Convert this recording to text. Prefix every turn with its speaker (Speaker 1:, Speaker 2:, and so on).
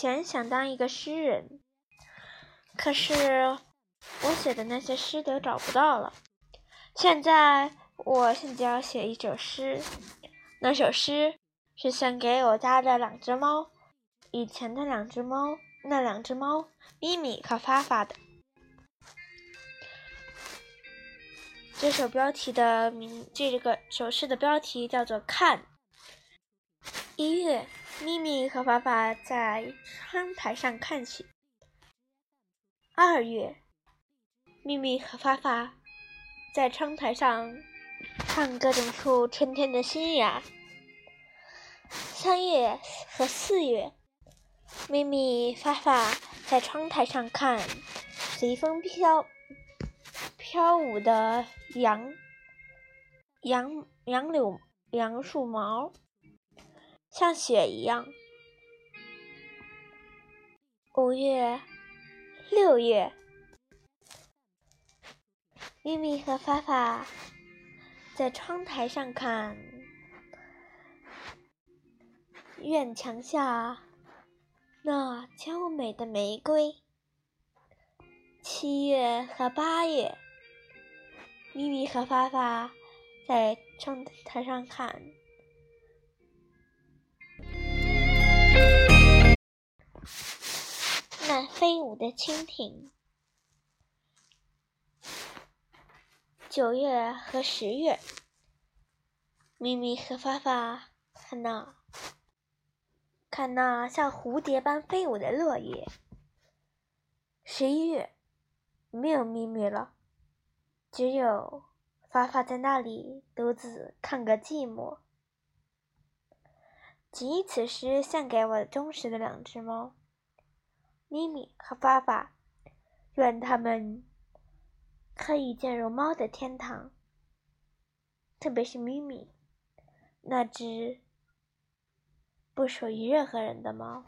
Speaker 1: 以前想当一个诗人，可是我写的那些诗都找不到了。现在我现在要写一首诗，那首诗是献给我家的两只猫，以前的两只猫，那两只猫咪咪和发发的。这首标题的名，这个首诗的标题叫做《看》。一月，咪咪和发发在窗台上看雪。二月，咪咪和发发在窗台上看各种树春天的新芽。三月和四月，咪咪、发发在窗台上看随风飘飘舞的。杨杨杨柳杨树毛像雪一样。五月、六月，咪咪和发发在窗台上看院墙下那娇美的玫瑰。七月和八月。咪咪和发发在窗台上看那飞舞的蜻蜓。九月和十月，咪咪和发发看那看那像蝴蝶般飞舞的落叶。十一月，没有咪咪了。只有发发在那里独自看个寂寞。谨以此诗献给我忠实的两只猫，咪咪和发发，愿他们可以进入猫的天堂。特别是咪咪，那只不属于任何人的猫。